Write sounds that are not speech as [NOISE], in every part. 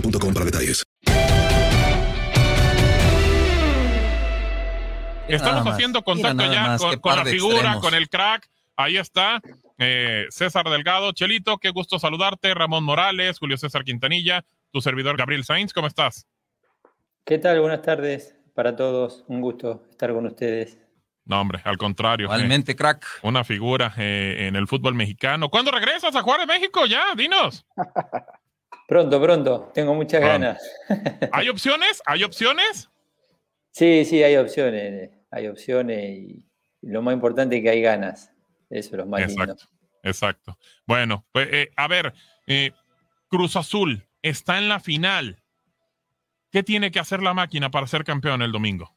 boostmobile.com para detalles. Estamos más. haciendo contacto ya más, con, la figura, extremos. con el crack. Ahí está. eh, César Delgado, Chelito, qué gusto saludarte. Ramón Morales, Julio César Quintanilla, tu servidor Gabriel Sainz, ¿cómo estás? ¿Qué tal? Buenas tardes para todos. Un gusto estar con ustedes. No, hombre, al contrario. Igualmente, eh, crack. una figura eh, en el fútbol mexicano. ¿Cuándo regresas a Juárez, México? Ya, dinos. [LAUGHS] Pronto, pronto. Tengo muchas Ah. ganas. ¿Hay opciones? ¿Hay opciones? Sí, sí, hay opciones. Hay opciones y lo más importante es que hay ganas. Eso es lo más lindo. Exacto, exacto. Bueno, pues eh, a ver, eh, Cruz Azul está en la final. ¿Qué tiene que hacer la máquina para ser campeón el domingo?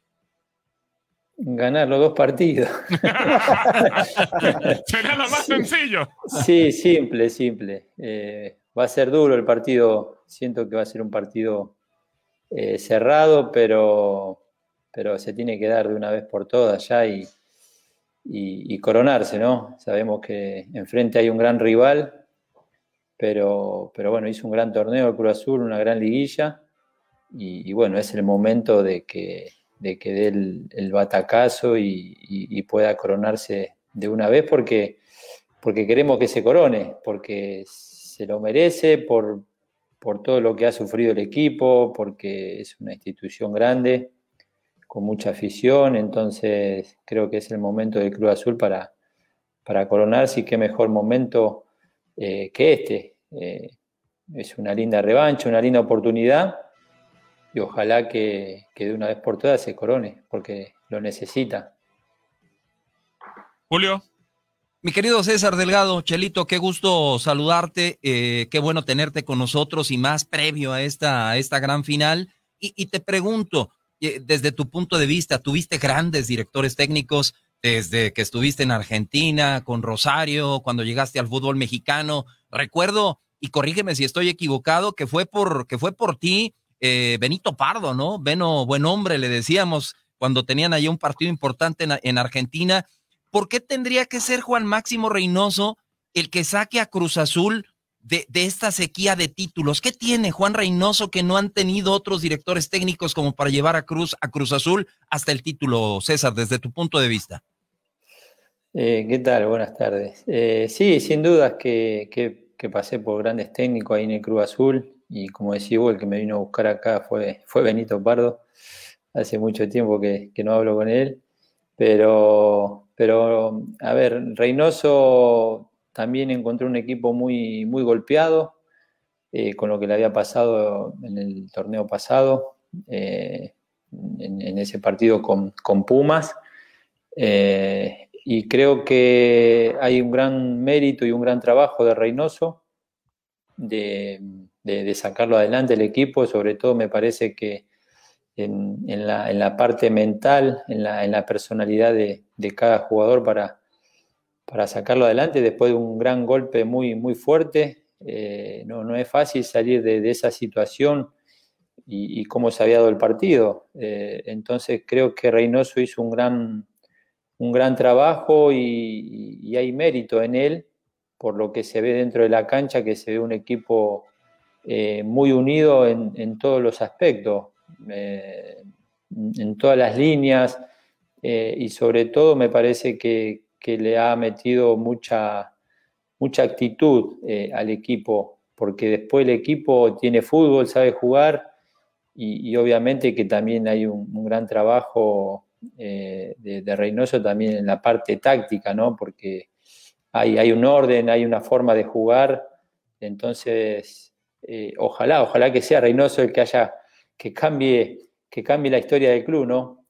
Ganar los dos partidos. [LAUGHS] Sería lo más sencillo. Sí, simple, simple. Eh, va a ser duro el partido. Siento que va a ser un partido eh, cerrado, pero, pero se tiene que dar de una vez por todas ya y, coronarse, ¿no? Sabemos que enfrente hay un gran rival, pero, pero bueno, hizo un gran torneo el Cruz Azul, una gran liguilla, y, bueno, es el momento de que, de que dé el, el batacazo y, y- y pueda coronarse de una vez porque, porque queremos que se corone, porque se lo merece por, por todo lo que ha sufrido el equipo, porque es una institución grande, con mucha afición, entonces creo que es el momento del Club Azul para, para coronarse y qué mejor momento eh, que este. Eh, es una linda revancha, una linda oportunidad y ojalá que, que de una vez por todas se corone, porque lo necesita. Julio, Mi querido César Delgado, Chelito, qué gusto saludarte, eh, qué bueno tenerte con nosotros y más previo a esta, esta gran final. Y, te pregunto, eh, desde tu punto de vista, tuviste grandes directores técnicos desde que estuviste en Argentina, con Rosario, cuando llegaste al fútbol mexicano. Recuerdo, y corrígeme si estoy equivocado, que fue por, que fue por ti eh, Benito Pardo, ¿no? Beno, buen hombre, le decíamos cuando tenían ahí un partido importante en Argentina. ¿Por qué tendría que ser Juan Máximo Reynoso el que saque a Cruz Azul de, esta sequía de títulos? ¿Qué tiene Juan Reynoso que no han tenido otros directores técnicos como para llevar a Cruz, a Cruz Azul hasta el título, César, desde tu punto de vista? Eh, ¿Qué tal? Buenas tardes. Eh, sí, sin dudas que, pasé por grandes técnicos ahí en el Cruz Azul y como decía vos, el que me vino a buscar acá fue, fue Benito Pardo. Hace mucho tiempo que, que no hablo con él, pero, pero a ver, Reynoso también encontró un equipo muy, muy golpeado, eh, con lo que le había pasado en el torneo pasado, eh, en, ese partido con, Pumas. Eh, y creo que hay un gran mérito y un gran trabajo de Reynoso de, sacarlo adelante el equipo, sobre todo me parece que en, la, parte mental, en la, personalidad de, cada jugador para, para sacarlo adelante después de un gran golpe muy, muy fuerte. Eh, no, no, es fácil salir de, esa situación y, cómo se había dado el partido. Eh, entonces creo que Reynoso hizo un gran, un gran trabajo y, hay mérito en él por lo que se ve dentro de la cancha, que se ve un equipo eh, muy unido en, todos los aspectos, en todas las líneas y sobre todo me parece que, que le ha metido mucha mucha actitud eh, al equipo, porque después el equipo tiene fútbol, sabe jugar y, obviamente que también hay un, gran trabajo eh, de, Reynoso también en la parte táctica, ¿no? Porque hay, hay un orden, hay una forma de jugar, entonces eh, ojalá, ojalá que sea Reynoso el que haya, que cambie, que cambie la historia del club, ¿no?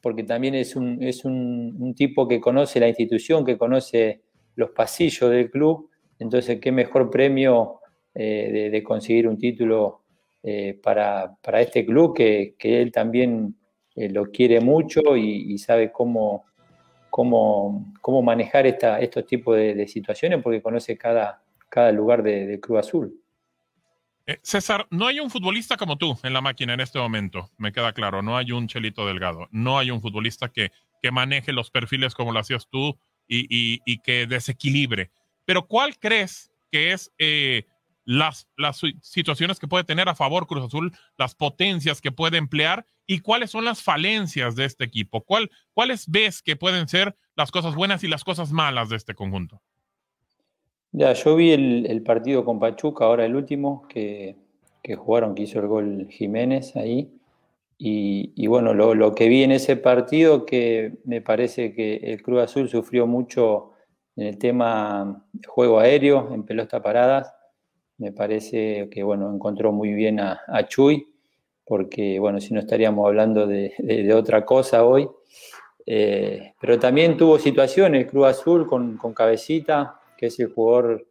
porque también es, un, es un tipo que conoce la institución, que conoce los pasillos del club, entonces qué mejor premio eh, de, conseguir un título eh, para, este club que, él también eh, lo quiere mucho y, sabe cómo, cómo, cómo manejar esta, estos tipos de, situaciones porque conoce cada, cada lugar del Club Azul. César, no hay un futbolista como tú en la máquina en este momento, me queda claro, no hay un Chelito Delgado, no hay un futbolista que, que maneje los perfiles como lo hacías tú, y, que desequilibre. Pero ¿cuál crees que es eh, las, las situaciones que puede tener a favor Cruz Azul, las potencias que puede emplear y cuáles son las falencias de este equipo? ¿Cuál, ¿Cuáles ves que pueden ser las cosas buenas y las cosas malas de este conjunto? Ya, yo vi el, partido con Pachuca, ahora el último, que, que, jugaron, que hizo el gol Jiménez ahí. Y, bueno, lo, que vi en ese partido, que me parece que el Cruz Azul sufrió mucho en el tema juego aéreo, en pelota paradas. Me parece que bueno, encontró muy bien a, Chuy, porque bueno, si no estaríamos hablando de, otra cosa hoy. Eh, pero también tuvo situaciones, Cruz Azul con, Cabecita, que es el jugador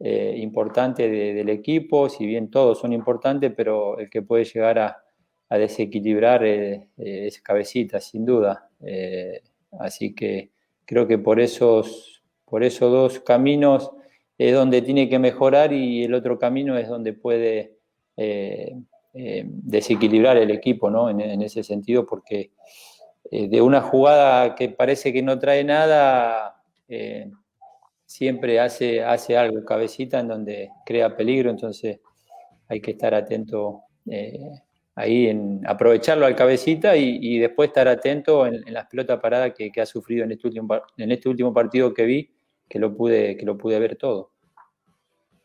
eh, importante del equipo, si bien todos son importantes, pero el que puede llegar a, desequilibrar eh, eh, esa cabecita, sin duda. Así que creo que por esos, por esos dos caminos es donde tiene que mejorar y el otro camino es donde puede desequilibrar el equipo, ¿no? En, ese sentido, porque de una jugada que parece que no trae nada, siempre hace, hace algo, cabecita, en donde crea peligro, entonces hay que estar atento ahí en aprovecharlo al cabecita y, después estar atento en, las pelotas paradas que, ha sufrido en este, último, en este último partido que vi, que lo pude, que lo pude ver todo.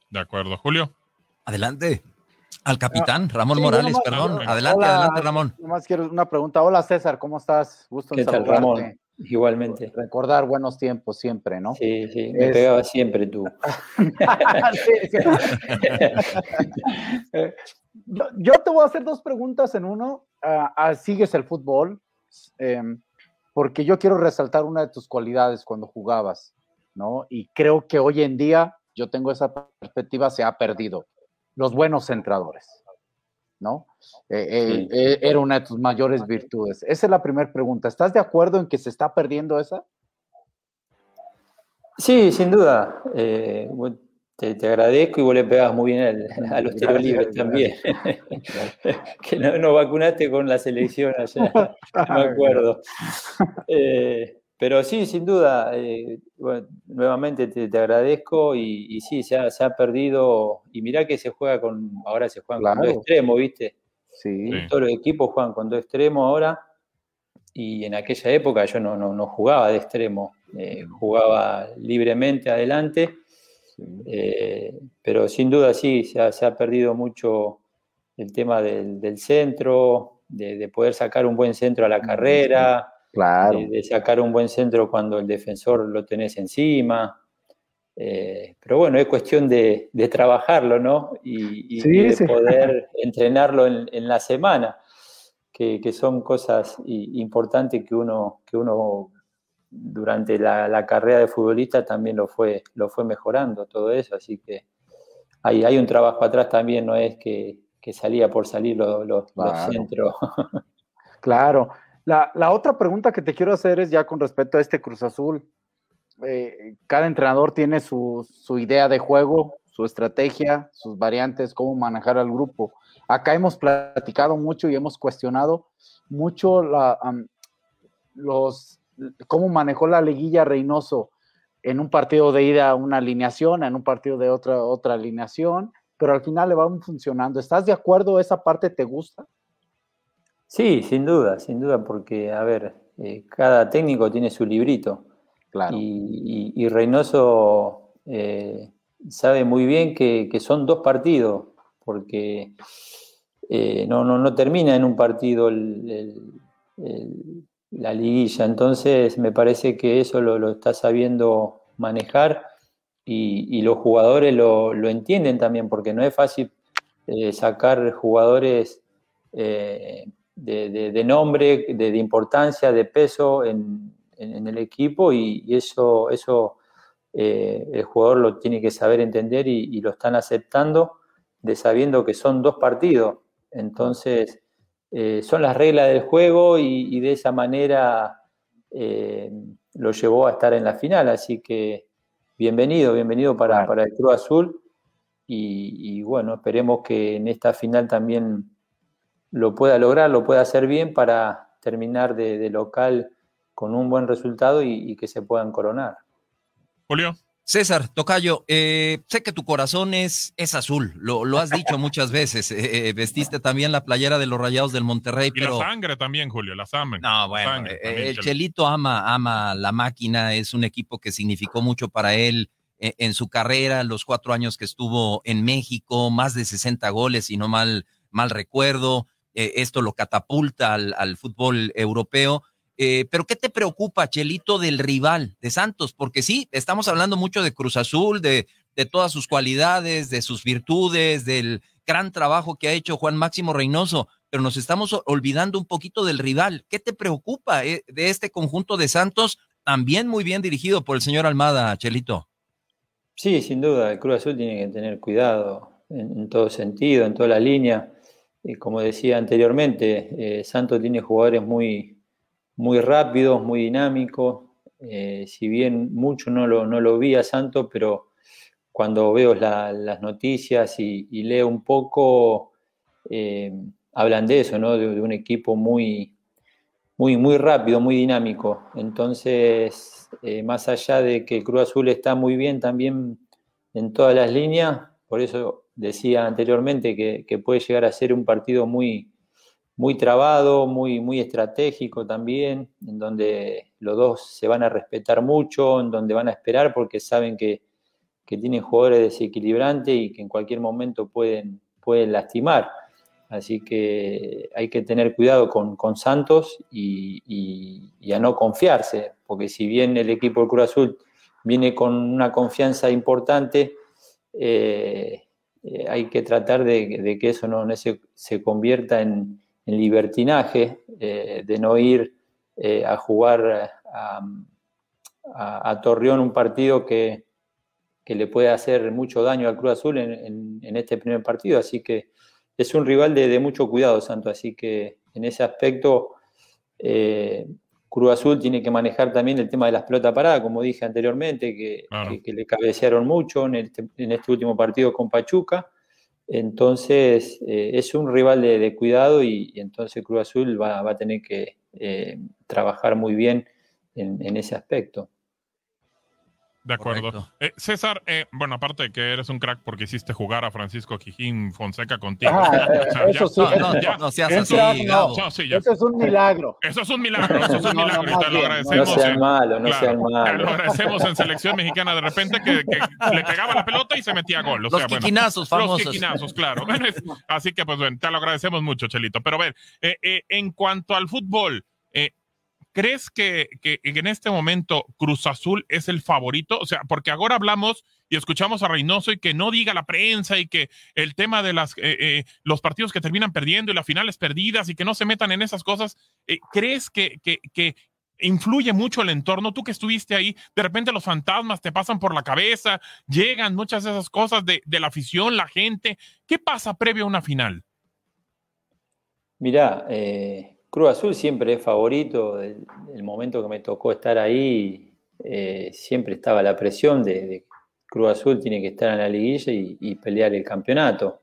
De acuerdo, Julio. Adelante. Al capitán, ah, Ramón Morales, perdón. Adelante, adelante, Ramón. Nomás quiero una pregunta. Hola, César, ¿cómo estás? Gusto en saludarte. Ramón? Igualmente. Recordar buenos tiempos siempre, ¿no? Sí, sí, me pegaba siempre tú. [LAUGHS] [LAUGHS] yo, te voy a hacer dos preguntas en uno. Ah, ah, ¿Sigues el fútbol? Em, porque yo quiero resaltar una de tus cualidades cuando jugabas, ¿no? Y creo que hoy en día, yo tengo esa perspectiva, se ha perdido. Los buenos centradores, ¿no? Eh, eh, eh, era una de tus mayores virtudes. Esa es la primera pregunta. ¿Estás de acuerdo en que se está perdiendo esa? Sí, sin duda. Te, agradezco y vos le pegas muy bien a los tiros libres también. [LAUGHS] que no, vacunaste con la selección allá, [LAUGHS] me acuerdo. Eh, pero sí, sin duda, eh, nuevamente te, agradezco y, sí, se ha, perdido. Y mirá que se juega con, ahora se juegan con dos extremos, ¿viste? Sí. Todos los equipos juegan con dos extremos ahora. Y en aquella época yo no, no, jugaba de extremo, eh, jugaba libremente adelante eh, pero sin duda sí, se ha, perdido mucho el tema del, centro, de, poder sacar un buen centro a la carrera, de, sacar un buen centro cuando el defensor lo tenés encima. Eh, pero bueno, es cuestión de, trabajarlo, ¿no? Y, de poder [LAUGHS] entrenarlo en, la semana, que, son cosas importantes que uno, que uno durante la, carrera de futbolista también lo fue, lo fue mejorando todo eso, así que hay, hay un trabajo atrás también, no es que, salía por salir los, centros. [LAUGHS] claro. La, otra pregunta que te quiero hacer es ya con respecto a este Cruz Azul. Eh, cada entrenador tiene su, idea de juego, su estrategia, sus variantes, cómo manejar al grupo. Acá hemos platicado mucho y hemos cuestionado mucho la, los, cómo manejó la liguilla Reynoso en un partido de ida una alineación, en un partido de otra, otra alineación, pero al final le va funcionando. ¿Estás de acuerdo? ¿Esa parte te gusta? Sí, sin duda, sin duda, porque, a ver, eh, cada técnico tiene su librito. Y, Reynoso eh, sabe muy bien que, son dos partidos, porque eh, no, no, termina en un partido la liguilla. Entonces me parece que eso lo, está sabiendo manejar y, los jugadores lo, entienden también, porque no es fácil eh, sacar jugadores de, nombre, de, importancia, de peso en, en, el equipo y, eso, eso eh, el jugador lo tiene que saber entender y, lo están aceptando de sabiendo que son dos partidos. Entonces, eh, son las reglas del juego y, de esa manera eh, lo llevó a estar en la final. Así que bienvenido, bienvenido para, para el Cruz Azul. Y, bueno, esperemos que en esta final también lo pueda lograr, lo pueda hacer bien para terminar de local con un buen resultado y, que se puedan coronar. Julio. César, Tocayo, eh, sé que tu corazón es, es azul, lo, lo has dicho muchas veces. Eh, eh, vestiste también la playera de los Rayados del Monterrey. Y la sangre también, Julio, la sangre. No, bueno, el Chelito ama, ama la máquina, es un equipo que significó mucho para él en su carrera, los cuatro años que estuvo en México, más de 60 goles, y no mal, mal recuerdo. Esto lo catapulta al, al fútbol europeo eh, pero ¿qué te preocupa, Chelito, del rival de Santos? Porque sí, estamos hablando mucho de Cruz Azul, de, de todas sus cualidades, de sus virtudes, del gran trabajo que ha hecho Juan Máximo Reynoso, pero nos estamos olvidando un poquito del rival. ¿Qué te preocupa eh, de este conjunto de Santos, también muy bien dirigido por el señor Almada, Chelito? Sí, sin duda, el Cruz Azul tiene que tener cuidado en, todo sentido, en toda la línea. Y como decía anteriormente, eh, Santos tiene jugadores muy, muy rápido, muy dinámico, eh, si bien mucho no lo, no lo vi a Santo, pero cuando veo las noticias y, leo un poco, eh, hablan de eso, ¿no? De, un equipo muy, muy, muy rápido, muy dinámico. Entonces, eh, más allá de que Cruz Azul está muy bien también en todas las líneas, por eso decía anteriormente que, que puede llegar a ser un partido muy, muy trabado, muy, muy estratégico también, en donde los dos se van a respetar mucho, en donde van a esperar porque saben que, tienen jugadores desequilibrantes y que en cualquier momento pueden, pueden lastimar. Así que hay que tener cuidado con, Santos y, a no confiarse, porque si bien el equipo del Cruz Azul viene con una confianza importante, eh, eh, hay que tratar de, que eso no, se convierta en, en libertinaje, eh, de no ir eh, a jugar a, Torreón un partido que, le puede hacer mucho daño al Cruz Azul en, este primer partido. Así que es un rival de, mucho cuidado, Santo. Así que en ese aspecto, Cruz Azul tiene que manejar también el tema de las pelotas paradas, como dije anteriormente, que, le cabecearon mucho en este, en este último partido con Pachuca. Entonces, eh, es un rival de, cuidado y, entonces Cruz Azul va, a tener que eh, trabajar muy bien en, ese aspecto. De acuerdo. Eh, César, eh, bueno, aparte de que eres un crack porque hiciste jugar a Francisco Quijín Fonseca contigo. eso sí, no, seas así, Eso es un milagro. Eso es un milagro, eso es un milagro. y te lo agradecemos. No sean malo, no sean malo. Te lo agradecemos en selección mexicana de repente que, le pegaba la pelota y se metía gol. los quiquinazos famosos. Los quiquinazos, claro. [LAUGHS] así que, pues, bueno, te lo agradecemos mucho, Chelito. Pero a ver, eh, en cuanto al fútbol, ¿crees que, que, en este momento Cruz Azul es el favorito? O sea, porque ahora hablamos y escuchamos a Reynoso y que no diga la prensa y que el tema de eh, eh, los partidos que terminan perdiendo y las finales perdidas y que no se metan en esas cosas, eh, ¿crees que, que, influye mucho el entorno. Tú que estuviste ahí, de repente los fantasmas te pasan por la cabeza, llegan muchas de esas cosas de, de la afición, la gente. ¿Qué pasa previo a una final? Mirá, eh, Cruz Azul siempre es favorito. El, el, momento que me tocó estar ahí, eh, siempre estaba la presión de, de, Cruz Azul tiene que estar en la liguilla y, pelear el campeonato.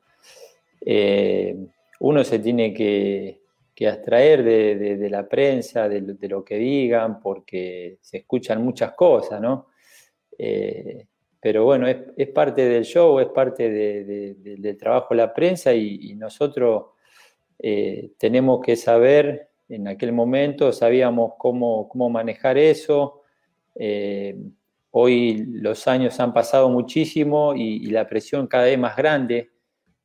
Eh, uno se tiene que, que abstraer de, la prensa, de, lo que digan, porque se escuchan muchas cosas, ¿no? Eh, pero bueno, es, parte del show, es parte del trabajo de la prensa y nosotros eh, tenemos que saber, en aquel momento sabíamos cómo, cómo manejar eso. Eh, hoy los años han pasado muchísimo y, y la presión cada vez más grande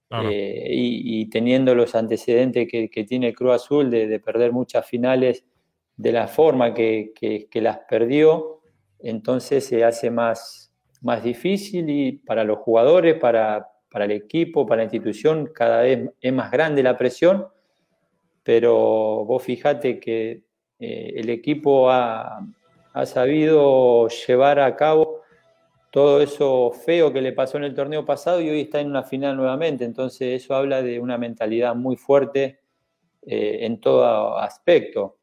Claro. Eh, y, y, teniendo los antecedentes que, que tiene el Cruz Azul de, de, perder muchas finales de la forma que, que, que, las perdió, entonces se hace más, más difícil y para los jugadores, para, para el equipo, para la institución, cada vez es más grande la presión, pero vos fijate que eh, el equipo ha, ha sabido llevar a cabo todo eso feo que le pasó en el torneo pasado y hoy está en una final nuevamente. Entonces eso habla de una mentalidad muy fuerte eh, en todo aspecto.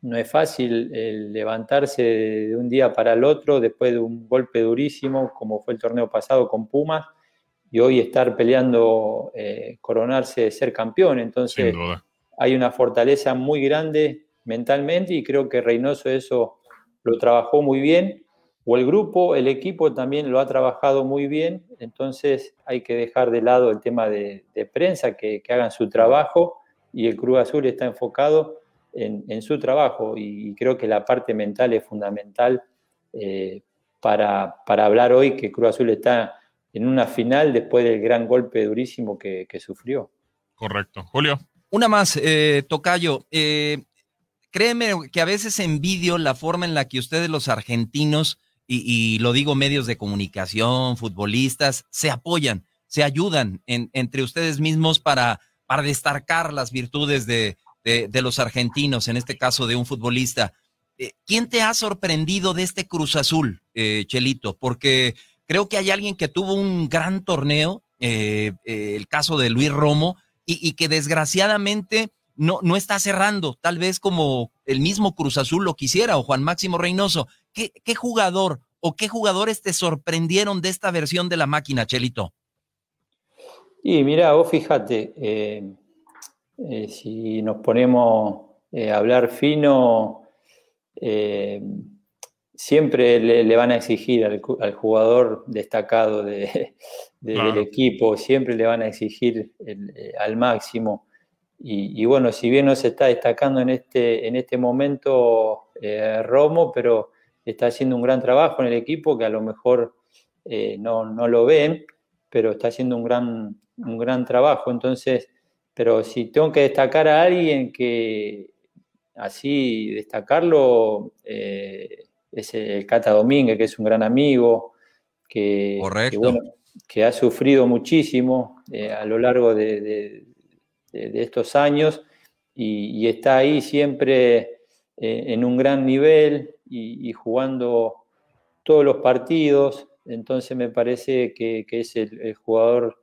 No es fácil el levantarse de un día para el otro después de un golpe durísimo como fue el torneo pasado con Pumas y hoy estar peleando, eh, coronarse de ser campeón. Entonces hay una fortaleza muy grande mentalmente y creo que Reynoso eso lo trabajó muy bien. O el grupo, el equipo también lo ha trabajado muy bien, entonces hay que dejar de lado el tema de, de prensa, que, que, hagan su trabajo y el Cruz Azul está enfocado en, en su trabajo. Y, y, creo que la parte mental es fundamental eh, para, para, hablar hoy que Cruz Azul está en una final después del gran golpe durísimo que, que sufrió. Correcto. Julio. Una más, eh, Tocayo. Eh, créeme que a veces envidio la forma en la que ustedes los argentinos y, y, lo digo medios de comunicación, futbolistas, se apoyan, se ayudan en, entre ustedes mismos para, para destacar las virtudes de, de, de, los argentinos, en este caso de un futbolista. Eh, ¿Quién te ha sorprendido de este Cruz Azul, eh, Chelito? Porque creo que hay alguien que tuvo un gran torneo, eh, eh el caso de Luis Romo, y, que desgraciadamente no, no está cerrando, tal vez como el mismo Cruz Azul lo quisiera o Juan Máximo Reynoso. ¿Qué, jugador o qué jugadores te sorprendieron de esta versión de la máquina, Chelito? Y mira, vos fíjate, eh, si nos ponemos a hablar fino, siempre le, le, van a exigir al, al jugador destacado de, de, claro. del equipo, siempre le van a exigir el, eh, al máximo. Y, y, bueno, si bien no se está destacando en este, en este momento eh, Romo, pero está haciendo un gran trabajo en el equipo que a lo mejor eh, no, no, lo ven, pero está haciendo un gran, un gran trabajo. Entonces, pero si tengo que destacar a alguien que así destacarlo, eh, es el Cata Domínguez, que es un gran amigo, que, que, bueno, que ha sufrido muchísimo eh, a lo largo de, de de, de estos años y, y, está ahí siempre eh, en un gran nivel y, y, jugando todos los partidos. Entonces me parece que, que es el, el jugador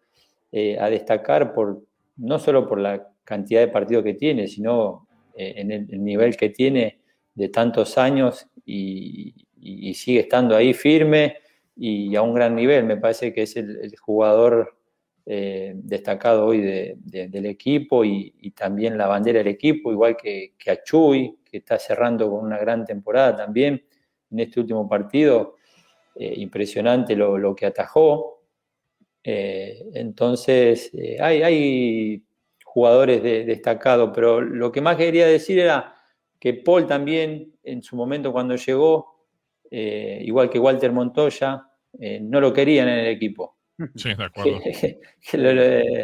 eh, a destacar por no solo por la cantidad de partidos que tiene, sino eh, en el, el, nivel que tiene de tantos años y, sigue estando ahí firme y a un gran nivel. Me parece que es el, jugador eh, destacado hoy de, de, del equipo y, también la bandera del equipo, igual que, que a que está cerrando con una gran temporada también en este último partido. Eh, impresionante lo, que atajó. Eh, entonces, hay, hay, jugadores de, destacados, pero lo que más quería decir era que Paul también, en su momento cuando llegó, eh, igual que Walter Montoya, no lo querían en el equipo Sí, de [LAUGHS] acuerdo.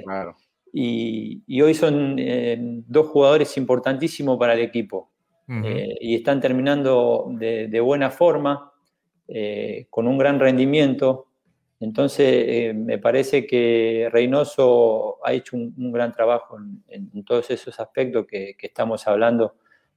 claro. y, y, hoy son eh, dos jugadores importantísimos para el equipo. eh, y están terminando de, de buena forma, eh, con un gran rendimiento. Entonces, eh, me parece que Reynoso ha hecho un, un gran trabajo en, en, todos esos aspectos que, que, estamos hablando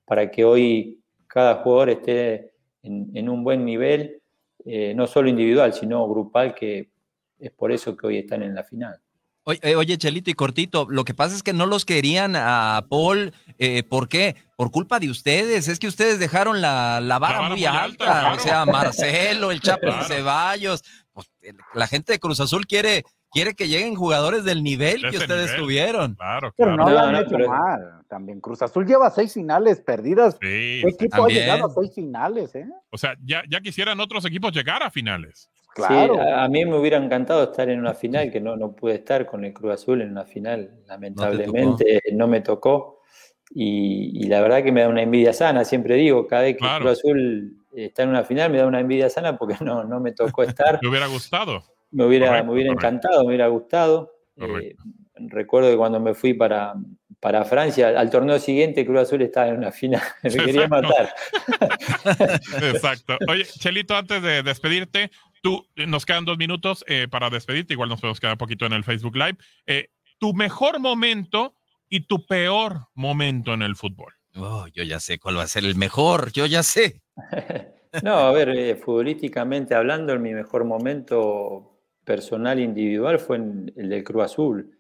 para que hoy cada jugador esté en, en un buen nivel, eh, no solo individual, sino grupal, que es por eso que hoy están en la final. Oye, eh, oye, Chelito y Cortito, lo que pasa es que no los querían a Paul. Eh, ¿Por qué? Por culpa de ustedes. Es que ustedes dejaron la, la, vara, la vara, muy, muy alta. alta claro. O sea, Marcelo, el Chapo claro. Ceballos. Pues, la gente de Cruz Azul quiere, quiere que lleguen jugadores del nivel que ustedes nivel. tuvieron. Claro, Pero no, lo han hecho pero... mal. También Cruz Azul lleva seis finales perdidas. Sí, ¿Qué equipo también. ha llegado a seis finales? Eh? O sea, ya, ya quisieran otros equipos llegar a finales. Claro. Sí, a, a, mí me hubiera encantado estar en una final, que no, no pude estar con el Cruz Azul en una final, lamentablemente no, no me tocó. Y, y, la verdad que me da una envidia sana, siempre digo, cada vez que claro. Cruz Azul está en una final me da una envidia sana porque no, no me tocó [LAUGHS] estar. me hubiera gustado. Me hubiera, correcto, me hubiera encantado, me hubiera gustado. Eh, recuerdo que cuando me fui para, para Francia, al torneo siguiente Cruz Azul estaba en una final, [LAUGHS] me Exacto. quería matar. [LAUGHS] Exacto. Oye, Chelito, antes de despedirte, tú, nos quedan dos minutos eh, para despedirte, igual nos podemos quedar un poquito en el Facebook Live. Eh, tu mejor momento y tu peor momento en el fútbol. Oh, yo ya sé cuál va a ser el mejor, yo ya sé. [LAUGHS] no, a ver, eh, futbolísticamente hablando, en mi mejor momento personal individual fue en el del Cruz Azul,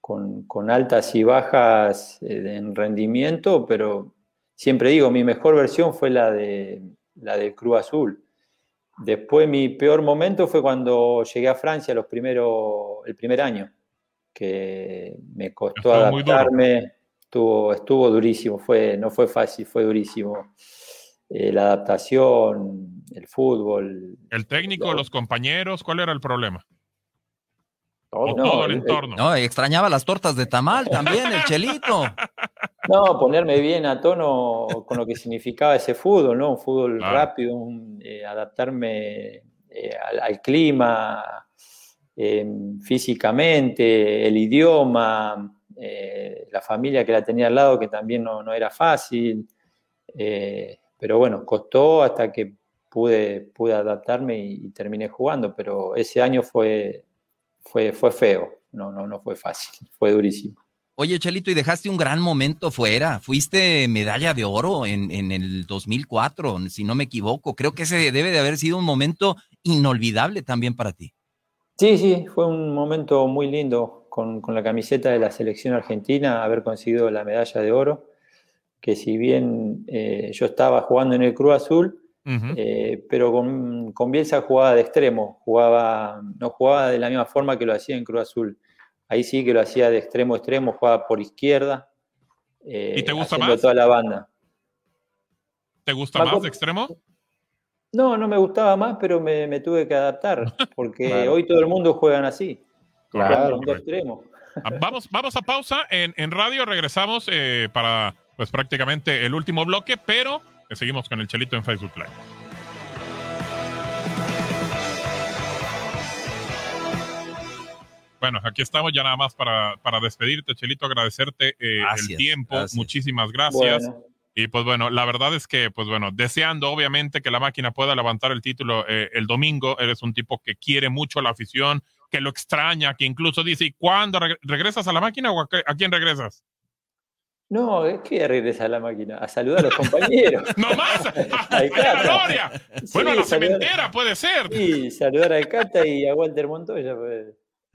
con, con altas y bajas eh, en rendimiento, pero siempre digo, mi mejor versión fue la de la del Cruz Azul. Después mi peor momento fue cuando llegué a Francia los primeros, el primer año, que me costó Estuvo adaptarme, estuvo, estuvo durísimo, fue, no fue fácil, fue durísimo. Eh, la adaptación, el fútbol. ¿El técnico, los compañeros? ¿Cuál era el problema? Todo, no, todo el entorno. No, extrañaba las tortas de tamal [LAUGHS] también, el chelito. No, ponerme bien a tono con lo que significaba ese fútbol, ¿no? Un fútbol claro. rápido, un, eh, adaptarme eh, al, al, clima, eh, físicamente, el idioma, eh, la familia que la tenía al lado, que también no, no era fácil. Eh, pero bueno, costó hasta que pude, pude adaptarme y, y, terminé jugando, pero ese año fue, fue, fue feo, no, no, no fue fácil, [LAUGHS] fue durísimo. Oye, Chelito, y dejaste un gran momento fuera. Fuiste medalla de oro en, en, el 2004, si no me equivoco. Creo que ese debe de haber sido un momento inolvidable también para ti. Sí, sí, fue un momento muy lindo con, con la camiseta de la selección argentina, haber conseguido la medalla de oro, que si bien eh, yo estaba jugando en el Cruz Azul, uh -huh. eh, pero con, con Bielsa jugaba de extremo, jugaba, no jugaba de la misma forma que lo hacía en Cruz Azul Ahí sí que lo hacía de extremo a extremo, jugaba por izquierda. Eh, ¿Y te gusta más? toda la banda. ¿Te gusta más de extremo? No, no me gustaba más, pero me, me tuve que adaptar, porque [LAUGHS] claro. hoy todo el mundo juegan así. Claro. extremo. Ah, vamos, vamos a pausa en, en radio, regresamos eh, para pues prácticamente el último bloque, pero seguimos con el Chelito en Facebook Live. Bueno, aquí estamos ya nada más para, para despedirte, Chelito, agradecerte eh, gracias, el tiempo, gracias. muchísimas gracias. Bueno. Y pues bueno, la verdad es que, pues bueno, deseando obviamente que la máquina pueda levantar el título eh, el domingo, eres un tipo que quiere mucho la afición, que lo extraña, que incluso dice, ¿y cuándo reg regresas a la máquina o a, a quién regresas? No, es que regresa a la máquina, a saludar a los compañeros. [LAUGHS] ¡No más! [LAUGHS] ¡A, la gloria! Sí, bueno, a la saludar, cementera puede ser. Sí, saludar a Cata y a Walter Montoya. Pues.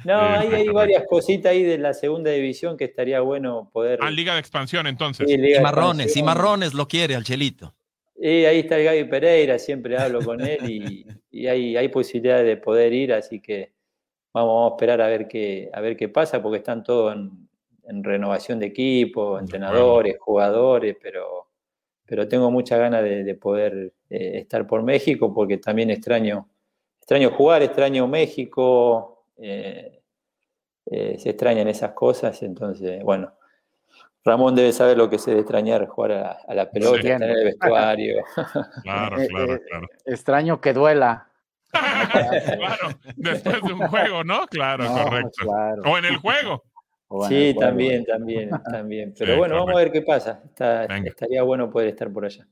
No, ahí hay varias cositas ahí de la segunda división que estaría bueno poder. Ah, Liga de Expansión, entonces. Sí, y Marrones, y Marrones lo quiere al Chelito. Y ahí está el Gaby Pereira, siempre hablo con él y, y hay, hay posibilidades de poder ir, así que vamos, vamos, a esperar a ver qué, a ver qué pasa, porque están todos en, en renovación de equipo, entrenadores, jugadores, pero, pero tengo muchas ganas de, de poder eh, estar por México, porque también extraño, extraño jugar, extraño México eh, eh, se extrañan esas cosas, entonces, bueno, Ramón debe saber lo que se debe extrañar, jugar a, a la pelota, sí. estar en el vestuario. [LAUGHS] Claro, claro, claro. Extraño que duela. [LAUGHS] claro, después de un juego, ¿no? Claro, no, correcto. Claro. O en el juego. Sí, también, también, [LAUGHS] también. Pero bueno, vamos a ver qué pasa. estaría bueno poder estar por allá.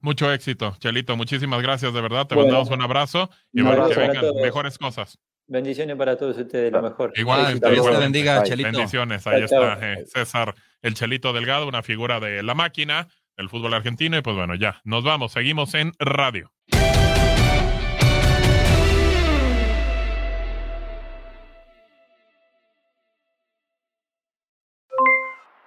Mucho éxito, Chelito. Muchísimas gracias, de verdad. Te mandamos un abrazo y bueno, que vengan mejores cosas. Bendiciones para todos ustedes, lo mejor. Igual, Dios te bendiga, Chelito. Bendiciones. Ahí está eh, César, el Chelito Delgado, una figura de la máquina del fútbol argentino. Y pues bueno, ya, nos vamos. Seguimos en radio.